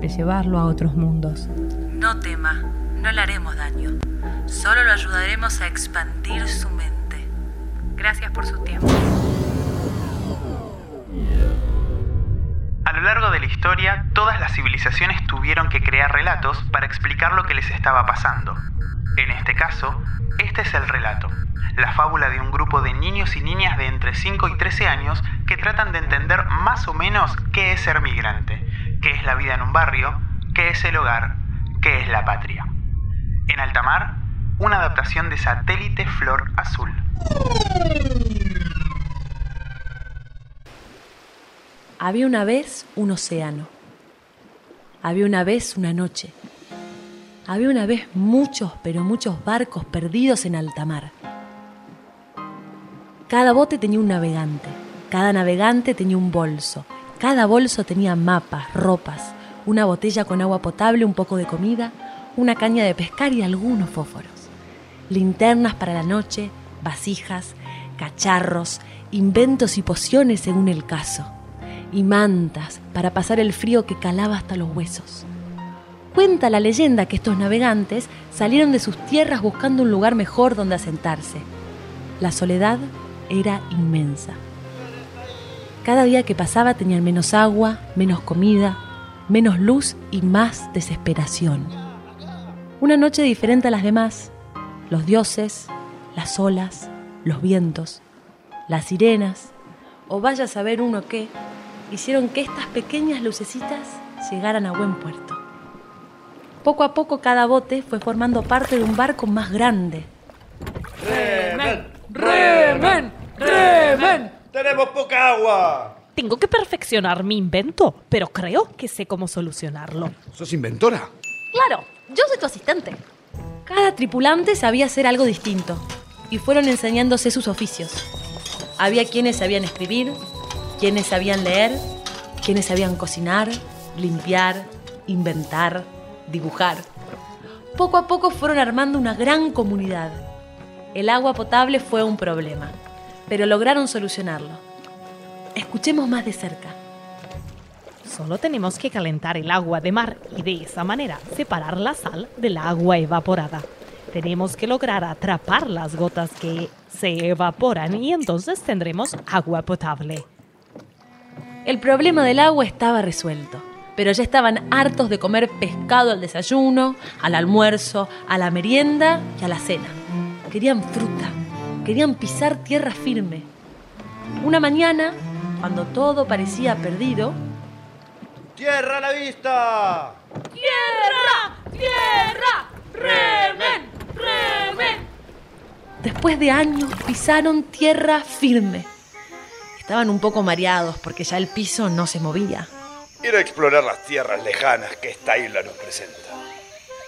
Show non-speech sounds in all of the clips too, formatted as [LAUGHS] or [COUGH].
de llevarlo a otros mundos. no tema, no le haremos daño. Solo lo ayudaremos a expandir su mente. Gracias por su tiempo. A lo largo de la historia, todas las civilizaciones tuvieron que crear relatos para explicar lo que les estaba pasando. En este caso, este es el relato, la fábula de un grupo de niños y niñas de entre 5 y 13 años que tratan de entender más o menos qué es ser migrante, qué es la vida en un barrio, qué es el hogar, qué es la patria. En Altamar, una adaptación de Satélite Flor Azul. Había una vez un océano. Había una vez una noche. Había una vez muchos, pero muchos barcos perdidos en alta mar. Cada bote tenía un navegante. Cada navegante tenía un bolso. Cada bolso tenía mapas, ropas, una botella con agua potable, un poco de comida, una caña de pescar y algunos fósforos. Linternas para la noche, vasijas, cacharros, inventos y pociones según el caso. Y mantas para pasar el frío que calaba hasta los huesos. Cuenta la leyenda que estos navegantes salieron de sus tierras buscando un lugar mejor donde asentarse. La soledad era inmensa. Cada día que pasaba tenían menos agua, menos comida, menos luz y más desesperación. Una noche diferente a las demás, los dioses, las olas, los vientos, las sirenas, o vaya a saber uno qué, hicieron que estas pequeñas lucecitas llegaran a buen puerto. Poco a poco cada bote fue formando parte de un barco más grande. ¡Remen! ¡Remen! ¡Remen! ¡Tenemos poca agua! Tengo que perfeccionar mi invento, pero creo que sé cómo solucionarlo. ¿Sos inventora? Claro, yo soy tu asistente. Cada tripulante sabía hacer algo distinto y fueron enseñándose sus oficios. Había quienes sabían escribir, quienes sabían leer, quienes sabían cocinar, limpiar, inventar, dibujar. Poco a poco fueron armando una gran comunidad. El agua potable fue un problema, pero lograron solucionarlo. Escuchemos más de cerca. Solo tenemos que calentar el agua de mar y de esa manera separar la sal del agua evaporada. Tenemos que lograr atrapar las gotas que se evaporan y entonces tendremos agua potable. El problema del agua estaba resuelto, pero ya estaban hartos de comer pescado al desayuno, al almuerzo, a la merienda y a la cena. Querían fruta, querían pisar tierra firme. Una mañana, cuando todo parecía perdido, ¡Tierra a la vista! ¡Tierra! ¡Tierra! ¡Remen! ¡Remen! después de años pisaron tierra firme. Estaban un poco mareados porque ya el piso no se movía. Ir a explorar las tierras lejanas que esta isla nos presenta.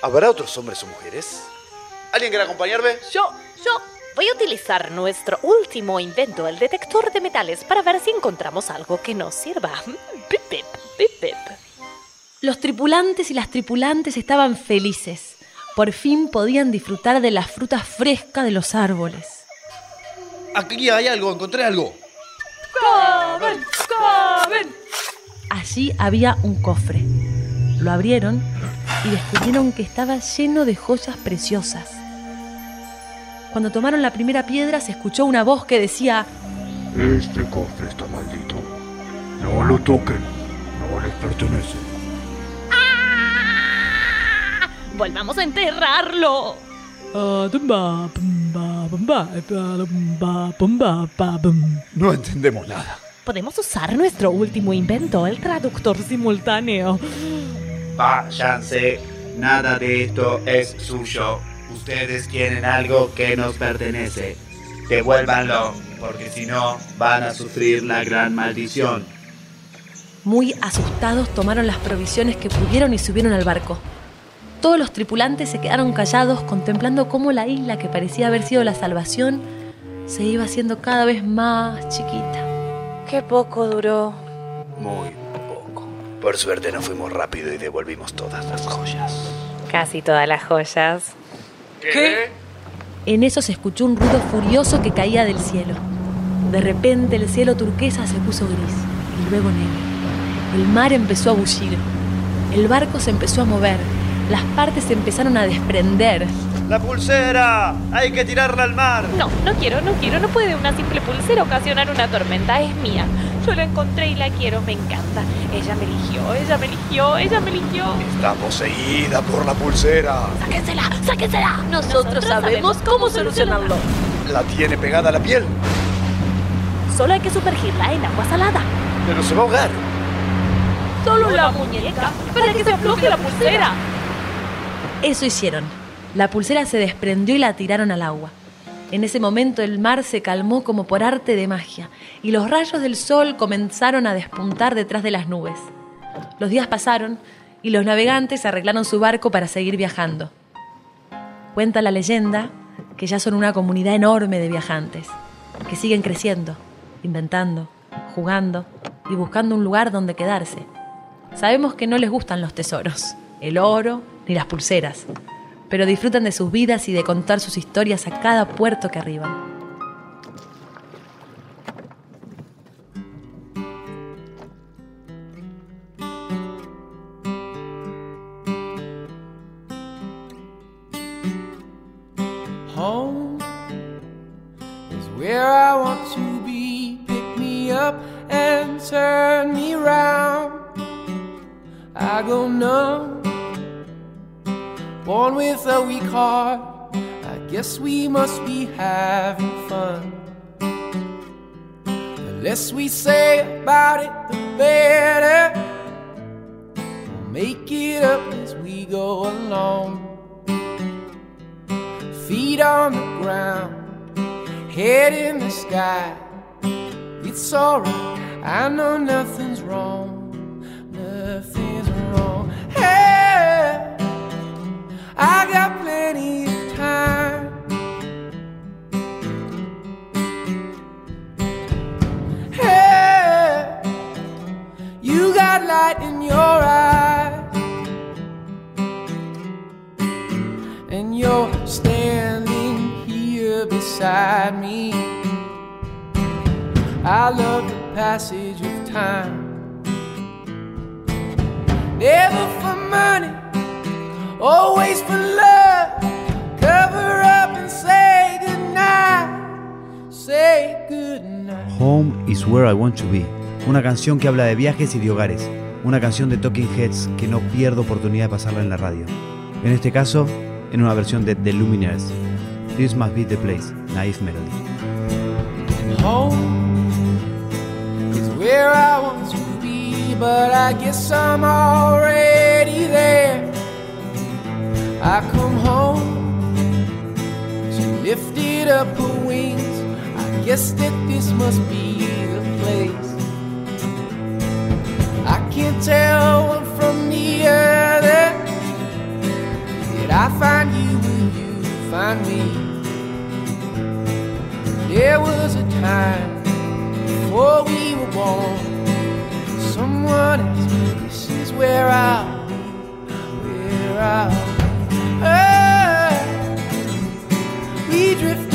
¿Habrá otros hombres o mujeres? ¿Alguien quiere acompañarme? Yo, yo voy a utilizar nuestro último invento, el detector de metales, para ver si encontramos algo que nos sirva. Pip, pip, pip, pip. Los tripulantes y las tripulantes estaban felices. Por fin podían disfrutar de las frutas frescas de los árboles. Aquí hay algo, encontré algo. ¡Comen! ¡Comen! Allí había un cofre. Lo abrieron y descubrieron que estaba lleno de joyas preciosas. Cuando tomaron la primera piedra se escuchó una voz que decía, Este cofre está maldito. No lo toquen. No les pertenece. Volvamos a enterrarlo. No entendemos nada. Podemos usar nuestro último invento, el traductor simultáneo. Váyanse. Nada de esto es suyo. Ustedes tienen algo que nos pertenece. Devuélvanlo, porque si no, van a sufrir la gran maldición. Muy asustados tomaron las provisiones que pudieron y subieron al barco. Todos los tripulantes se quedaron callados contemplando cómo la isla que parecía haber sido la salvación se iba haciendo cada vez más chiquita. Qué poco duró. Muy poco. Por suerte no fuimos rápido y devolvimos todas las joyas. Casi todas las joyas. ¿Qué? En eso se escuchó un ruido furioso que caía del cielo. De repente el cielo turquesa se puso gris y luego negro. El mar empezó a bullir. El barco se empezó a mover. Las partes se empezaron a desprender. ¡La pulsera! ¡Hay que tirarla al mar! No, no quiero, no quiero. No puede una simple pulsera ocasionar una tormenta. Es mía. Yo la encontré y la quiero. Me encanta. Ella me eligió, ella me eligió, ella me eligió. Está poseída por la pulsera. ¡Sáquensela! ¡Sáquensela! Nosotros sabemos cómo solucionarlo. La tiene pegada a la piel. Solo hay que sumergirla en agua salada. Pero se va a ahogar. Solo la muñeca para que se afloje la pulsera. Eso hicieron. La pulsera se desprendió y la tiraron al agua. En ese momento el mar se calmó como por arte de magia y los rayos del sol comenzaron a despuntar detrás de las nubes. Los días pasaron y los navegantes arreglaron su barco para seguir viajando. Cuenta la leyenda que ya son una comunidad enorme de viajantes, que siguen creciendo, inventando, jugando y buscando un lugar donde quedarse. Sabemos que no les gustan los tesoros, el oro ni las pulseras, pero disfrutan de sus vidas y de contar sus historias a cada puerto que arriban. Head in the sky. It's alright, I know nothing's wrong. Nothing's wrong. Hey, I got plenty of time. Hey, you got light in your eyes, Home is where I want to be. Una canción que habla de viajes y de hogares. Una canción de Talking Heads que no pierdo oportunidad de pasarla en la radio. En este caso, en una versión de The Luminaires. This must be the place, Naive Melody. Home is where I want to be, but I guess I'm already there. I come home, she lifted up her wings. I guess that this must be the place. I can't tell one from the other. Did I find you when you find me? There was a time before we were born. Someone asked me, This is where be, where be. Oh, we drift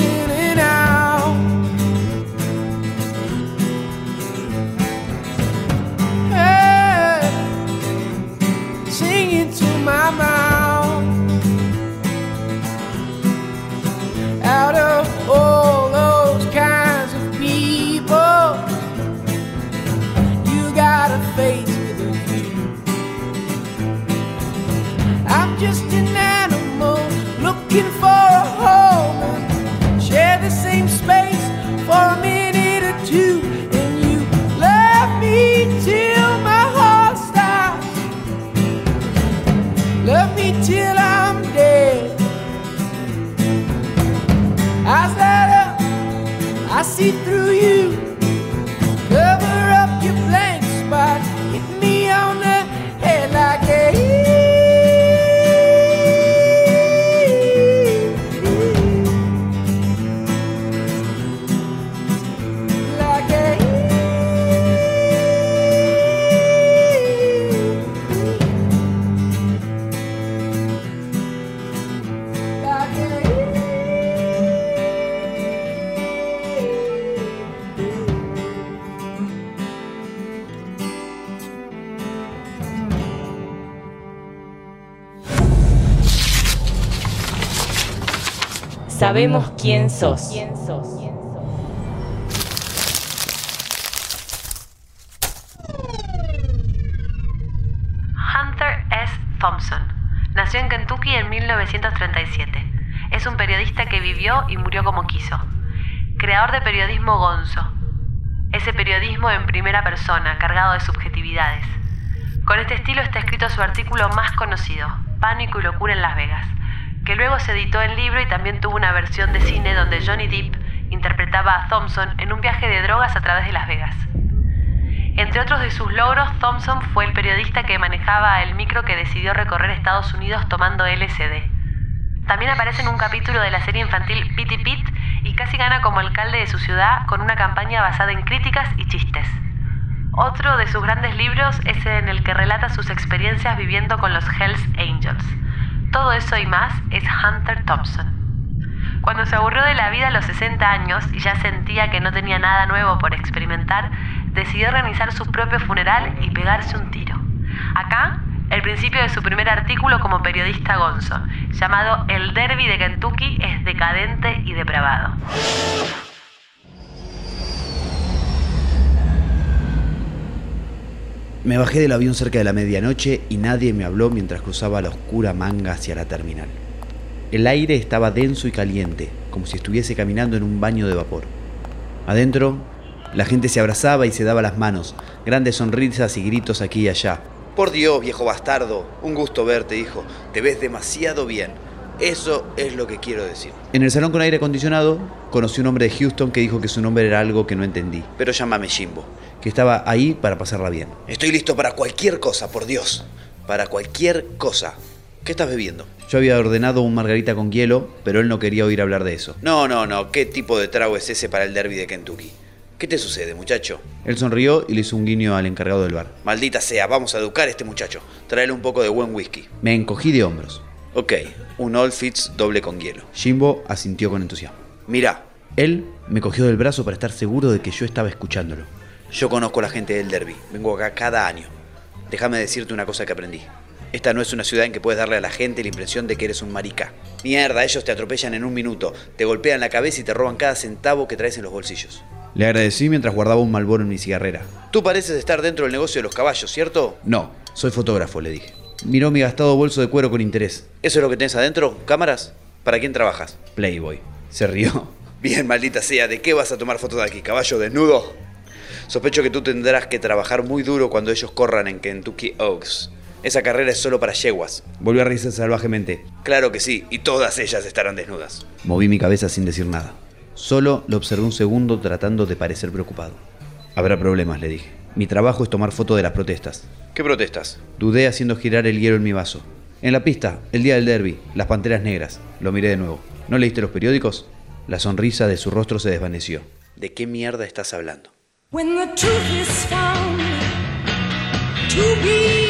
Sabemos quién sos. Hunter S. Thompson nació en Kentucky en 1937. Es un periodista que vivió y murió como quiso. Creador de periodismo gonzo. Ese periodismo en primera persona, cargado de subjetividades. Con este estilo está escrito su artículo más conocido, Pánico y Locura en Las Vegas, que luego se editó en libro y también tuvo una versión de cine donde Johnny Depp interpretaba a Thompson en un viaje de drogas a través de Las Vegas. Entre otros de sus logros, Thompson fue el periodista que manejaba el micro que decidió recorrer Estados Unidos tomando LSD. También aparece en un capítulo de la serie infantil Pitty Pit y casi gana como alcalde de su ciudad con una campaña basada en críticas y chistes. Otro de sus grandes libros es en el que relata sus experiencias viviendo con los Hells Angels. Todo eso y más es Hunter Thompson. Cuando se aburrió de la vida a los 60 años y ya sentía que no tenía nada nuevo por experimentar, decidió organizar su propio funeral y pegarse un tiro. Acá, el principio de su primer artículo como periodista gonzo, llamado El Derby de Kentucky es decadente y depravado. Me bajé del avión cerca de la medianoche y nadie me habló mientras cruzaba la oscura manga hacia la terminal. El aire estaba denso y caliente, como si estuviese caminando en un baño de vapor. Adentro, la gente se abrazaba y se daba las manos, grandes sonrisas y gritos aquí y allá. Por Dios, viejo bastardo, un gusto verte, hijo. Te ves demasiado bien. Eso es lo que quiero decir. En el salón con aire acondicionado, conocí un hombre de Houston que dijo que su nombre era algo que no entendí. Pero llámame Jimbo, que estaba ahí para pasarla bien. Estoy listo para cualquier cosa, por Dios. Para cualquier cosa. ¿Qué estás bebiendo? Yo había ordenado un margarita con hielo, pero él no quería oír hablar de eso. No, no, no. ¿Qué tipo de trago es ese para el derby de Kentucky? ¿Qué te sucede, muchacho? Él sonrió y le hizo un guiño al encargado del bar. Maldita sea, vamos a educar a este muchacho. Tráele un poco de buen whisky. Me encogí de hombros. Ok, un All Fits doble con hielo. Jimbo asintió con entusiasmo. Mira, él me cogió del brazo para estar seguro de que yo estaba escuchándolo. Yo conozco a la gente del derby. Vengo acá cada año. Déjame decirte una cosa que aprendí. Esta no es una ciudad en que puedes darle a la gente la impresión de que eres un marica. Mierda, ellos te atropellan en un minuto, te golpean la cabeza y te roban cada centavo que traes en los bolsillos. Le agradecí mientras guardaba un malboro en mi cigarrera. Tú pareces estar dentro del negocio de los caballos, ¿cierto? No, soy fotógrafo, le dije. Miró mi gastado bolso de cuero con interés. ¿Eso es lo que tenés adentro? ¿Cámaras? ¿Para quién trabajas? Playboy. Se rió. Bien, maldita sea, ¿de qué vas a tomar fotos de aquí? ¿Caballo desnudo? Sospecho que tú tendrás que trabajar muy duro cuando ellos corran en Kentucky Oaks. Esa carrera es solo para yeguas. Volvió a reírse salvajemente. Claro que sí, y todas ellas estarán desnudas. Moví mi cabeza sin decir nada. Solo lo observé un segundo tratando de parecer preocupado. Habrá problemas, le dije. Mi trabajo es tomar fotos de las protestas. ¿Qué protestas? Dudé haciendo girar el hielo en mi vaso. En la pista, el día del derby, las panteras negras. Lo miré de nuevo. ¿No leíste los periódicos? La sonrisa de su rostro se desvaneció. ¿De qué mierda estás hablando? When the truth is found to be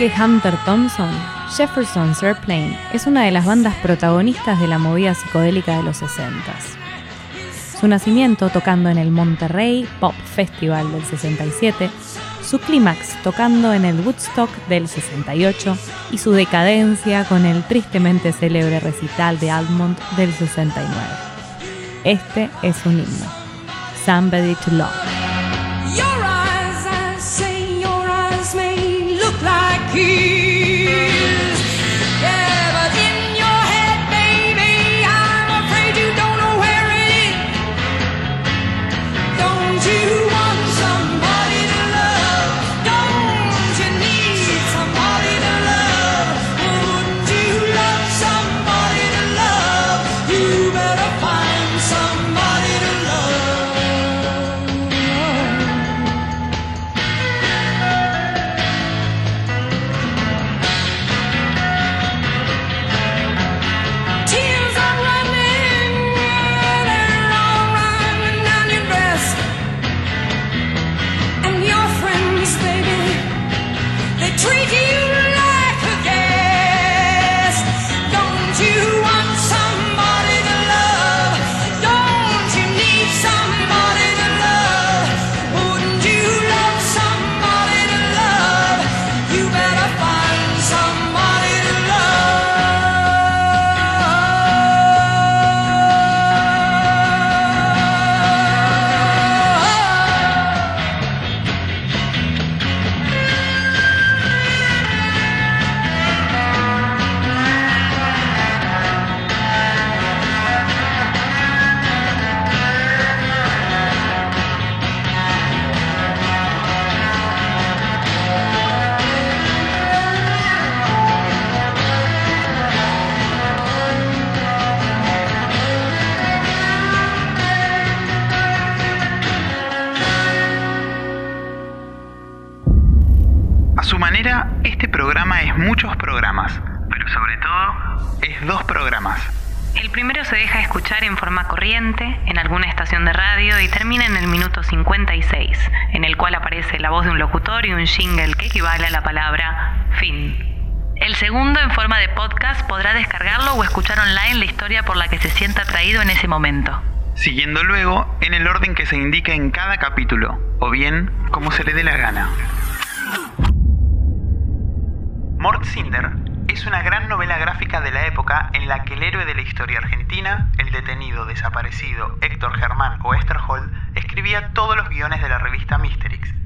que Hunter Thompson, Jefferson's Airplane es una de las bandas protagonistas de la movida psicodélica de los 60 Su nacimiento tocando en el Monterrey Pop Festival del 67, su clímax tocando en el Woodstock del 68 y su decadencia con el tristemente célebre recital de Almond del 69. Este es un himno, Somebody to Love. aquí. Y un jingle que equivale a la palabra fin. El segundo, en forma de podcast, podrá descargarlo o escuchar online la historia por la que se sienta atraído en ese momento. Siguiendo luego en el orden que se indica en cada capítulo, o bien como se le dé la gana. Mort Cinder es una gran novela gráfica de la época en la que el héroe de la historia argentina, el detenido desaparecido Héctor Germán Oesterhold, escribía todos los guiones de la revista Mysterix.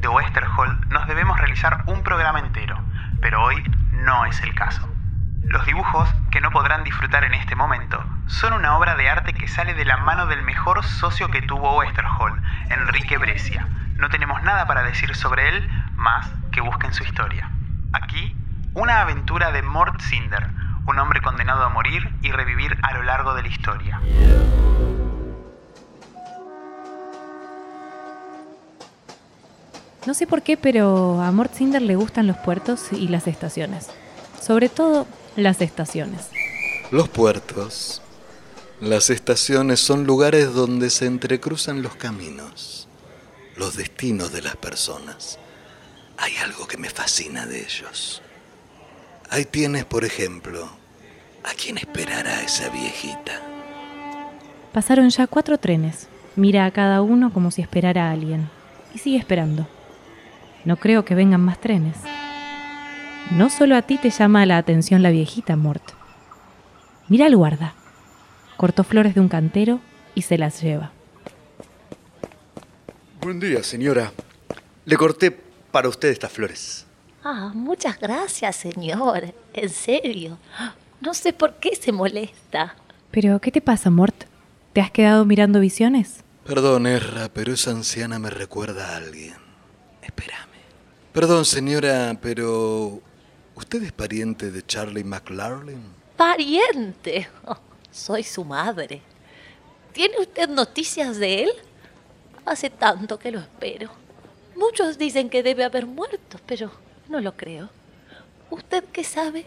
De Oesterhold nos debemos realizar un programa entero, pero hoy no es el caso. Los dibujos, que no podrán disfrutar en este momento, son una obra de arte que sale de la mano del mejor socio que tuvo Westerhall, Enrique Brescia. No tenemos nada para decir sobre él más que busquen su historia. Aquí, una aventura de Mort Cinder, un hombre condenado a morir y revivir a lo largo de la historia. No sé por qué, pero a Mort Cinder le gustan los puertos y las estaciones. Sobre todo las estaciones. Los puertos, las estaciones son lugares donde se entrecruzan los caminos, los destinos de las personas. Hay algo que me fascina de ellos. Ahí tienes, por ejemplo, a quién esperará esa viejita. Pasaron ya cuatro trenes. Mira a cada uno como si esperara a alguien. Y sigue esperando. No creo que vengan más trenes. No solo a ti te llama la atención la viejita, Mort. Mira al guarda. Cortó flores de un cantero y se las lleva. Buen día, señora. Le corté para usted estas flores. Ah, muchas gracias, señor. En serio. No sé por qué se molesta. Pero, ¿qué te pasa, Mort? ¿Te has quedado mirando visiones? Perdón, Erra, pero esa anciana me recuerda a alguien. Espérame. Perdón, señora, pero ¿usted es pariente de Charlie McLarlin? Pariente. Oh, [LAUGHS] soy su madre. ¿Tiene usted noticias de él? Hace tanto que lo espero. Muchos dicen que debe haber muerto, pero no lo creo. ¿Usted qué sabe?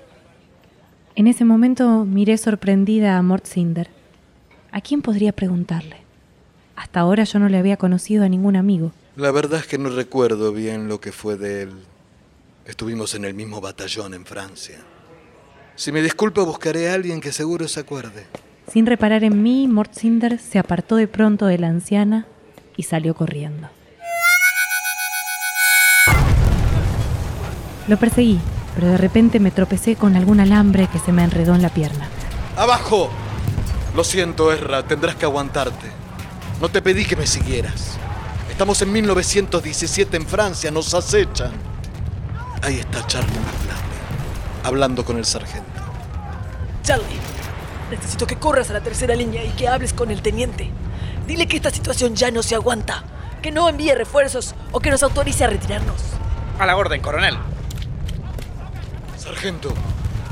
En ese momento miré sorprendida a Mort Cinder. ¿A quién podría preguntarle? Hasta ahora yo no le había conocido a ningún amigo. La verdad es que no recuerdo bien lo que fue de él. Estuvimos en el mismo batallón en Francia. Si me disculpa, buscaré a alguien que seguro se acuerde. Sin reparar en mí, Mort Cinder se apartó de pronto de la anciana y salió corriendo. Lo perseguí, pero de repente me tropecé con algún alambre que se me enredó en la pierna. ¡Abajo! Lo siento, Erra, tendrás que aguantarte. No te pedí que me siguieras. Estamos en 1917 en Francia, nos acechan. Ahí está Charlie McLaren, hablando con el sargento. Charlie, necesito que corras a la tercera línea y que hables con el teniente. Dile que esta situación ya no se aguanta, que no envíe refuerzos o que nos autorice a retirarnos. A la orden, coronel. Sargento,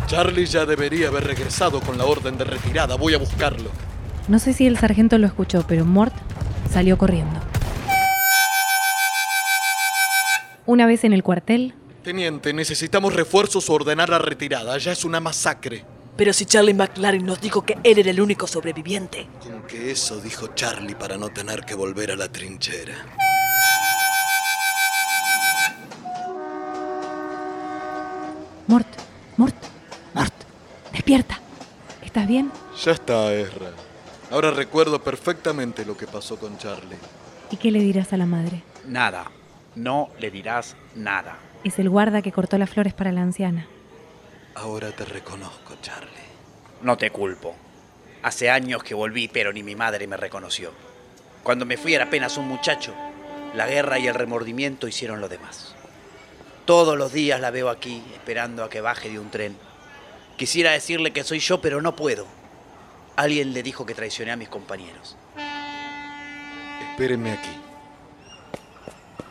Charlie ya debería haber regresado con la orden de retirada. Voy a buscarlo. No sé si el sargento lo escuchó, pero Mort salió corriendo. Una vez en el cuartel, Teniente, necesitamos refuerzos o ordenar la retirada. Ya es una masacre. Pero si Charlie McLaren nos dijo que él era el único sobreviviente. Con que eso dijo Charlie para no tener que volver a la trinchera. Mort, Mort, Mort, despierta. ¿Estás bien? Ya está, Ezra. Ahora recuerdo perfectamente lo que pasó con Charlie. ¿Y qué le dirás a la madre? Nada. No le dirás nada. Es el guarda que cortó las flores para la anciana. Ahora te reconozco, Charlie. No te culpo. Hace años que volví, pero ni mi madre me reconoció. Cuando me fui era apenas un muchacho. La guerra y el remordimiento hicieron lo demás. Todos los días la veo aquí, esperando a que baje de un tren. Quisiera decirle que soy yo, pero no puedo. Alguien le dijo que traicioné a mis compañeros. Espéreme aquí.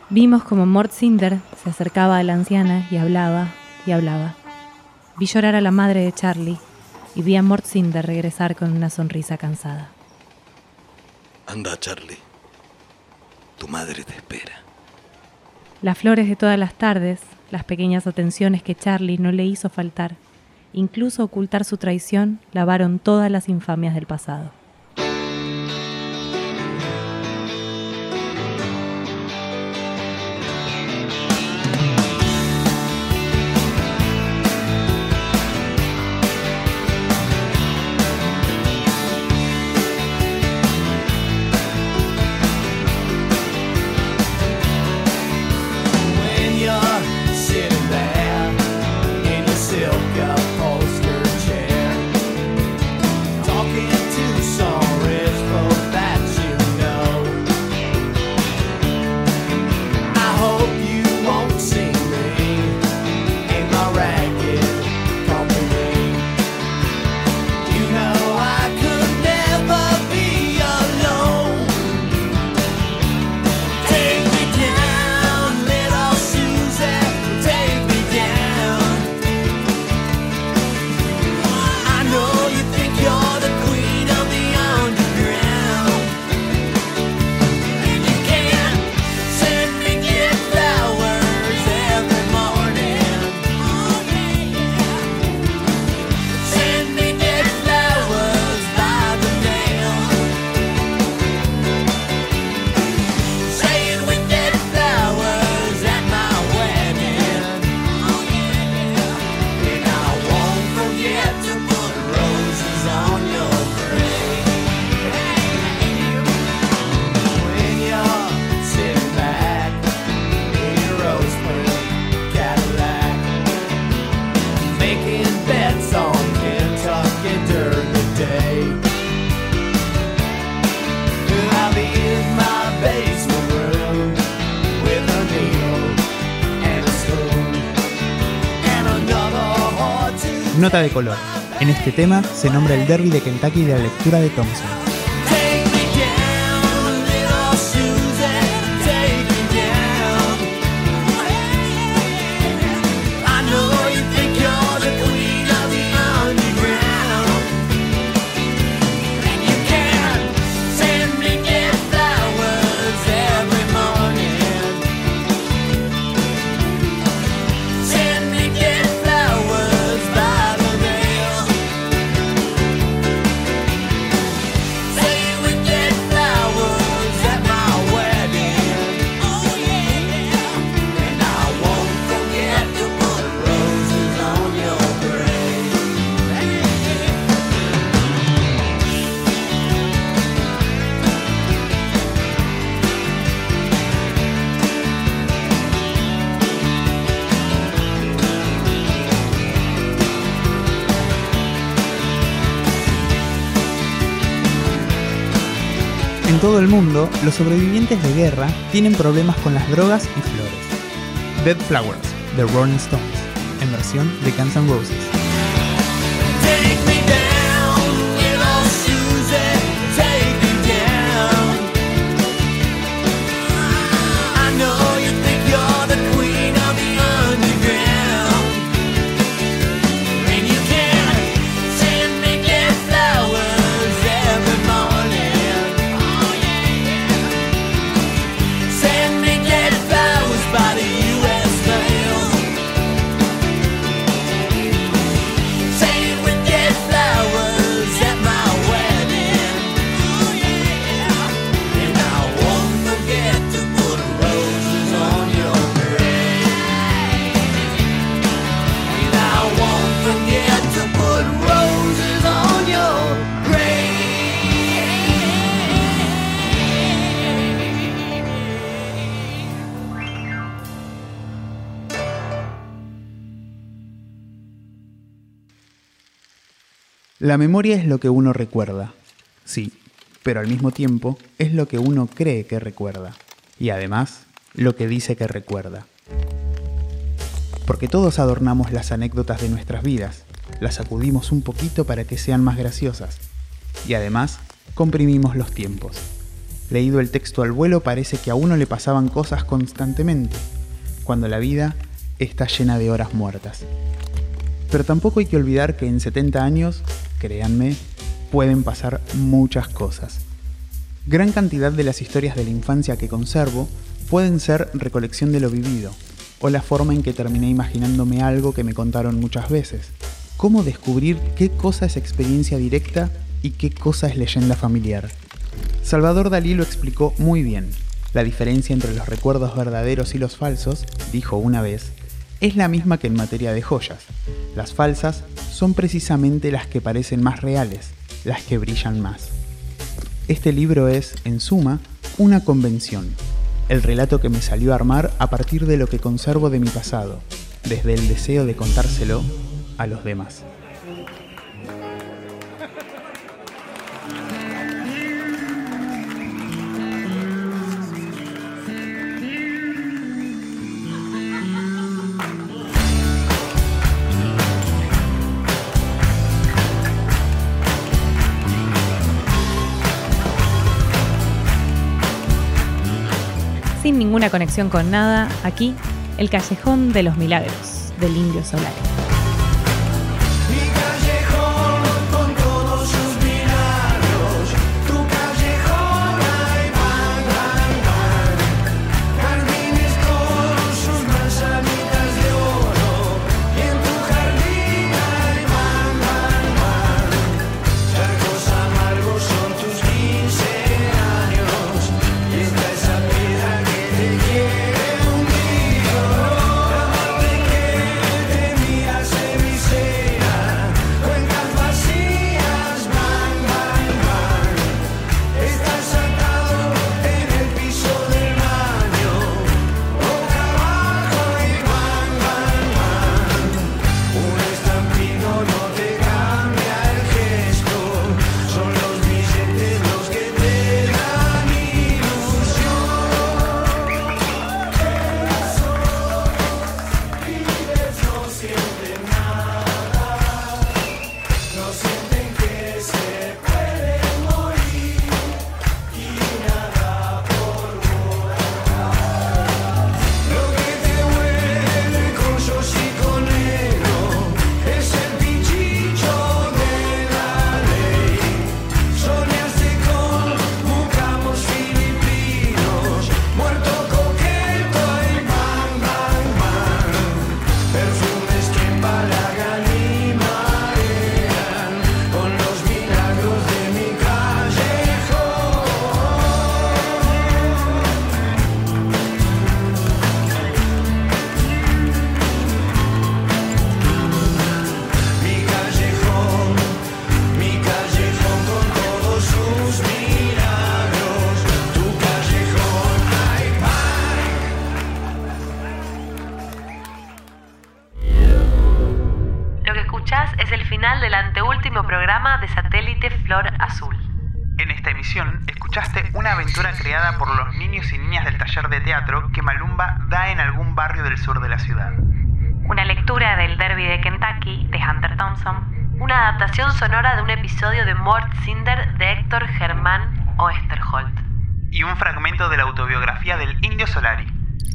Vimos como Mort Cinder se acercaba a la anciana y hablaba y hablaba. Vi llorar a la madre de Charlie y vi a Mort Cinder regresar con una sonrisa cansada. Anda, Charlie. Tu madre te espera. Las flores de todas las tardes, las pequeñas atenciones que Charlie no le hizo faltar, incluso ocultar su traición, lavaron todas las infamias del pasado. de color. En este tema se nombra el derby de Kentucky de la lectura de Thompson. mundo, los sobrevivientes de guerra tienen problemas con las drogas y flores. Dead Flowers, de Rolling Stones, en versión de Guns N' Roses. La memoria es lo que uno recuerda, sí, pero al mismo tiempo es lo que uno cree que recuerda, y además lo que dice que recuerda. Porque todos adornamos las anécdotas de nuestras vidas, las sacudimos un poquito para que sean más graciosas, y además comprimimos los tiempos. Leído el texto al vuelo parece que a uno le pasaban cosas constantemente, cuando la vida está llena de horas muertas. Pero tampoco hay que olvidar que en 70 años créanme, pueden pasar muchas cosas. Gran cantidad de las historias de la infancia que conservo pueden ser recolección de lo vivido, o la forma en que terminé imaginándome algo que me contaron muchas veces. ¿Cómo descubrir qué cosa es experiencia directa y qué cosa es leyenda familiar? Salvador Dalí lo explicó muy bien. La diferencia entre los recuerdos verdaderos y los falsos, dijo una vez, es la misma que en materia de joyas. Las falsas son precisamente las que parecen más reales, las que brillan más. Este libro es, en suma, una convención, el relato que me salió a armar a partir de lo que conservo de mi pasado, desde el deseo de contárselo a los demás. Ninguna conexión con nada, aquí, el Callejón de los Milagros, del Indio Solar. Malumba da en algún barrio del sur de la ciudad. Una lectura del Derby de Kentucky de Hunter Thompson. Una adaptación sonora de un episodio de Mort Cinder de Héctor Germán Oesterholt. Y un fragmento de la autobiografía del Indio Solari.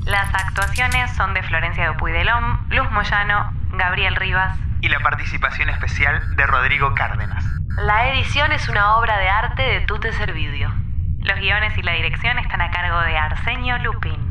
Las actuaciones son de Florencia Dupuy de Lom, Luz Moyano, Gabriel Rivas. Y la participación especial de Rodrigo Cárdenas. La edición es una obra de arte de Tute Servidio. Los guiones y la dirección están a cargo de Arsenio Lupin.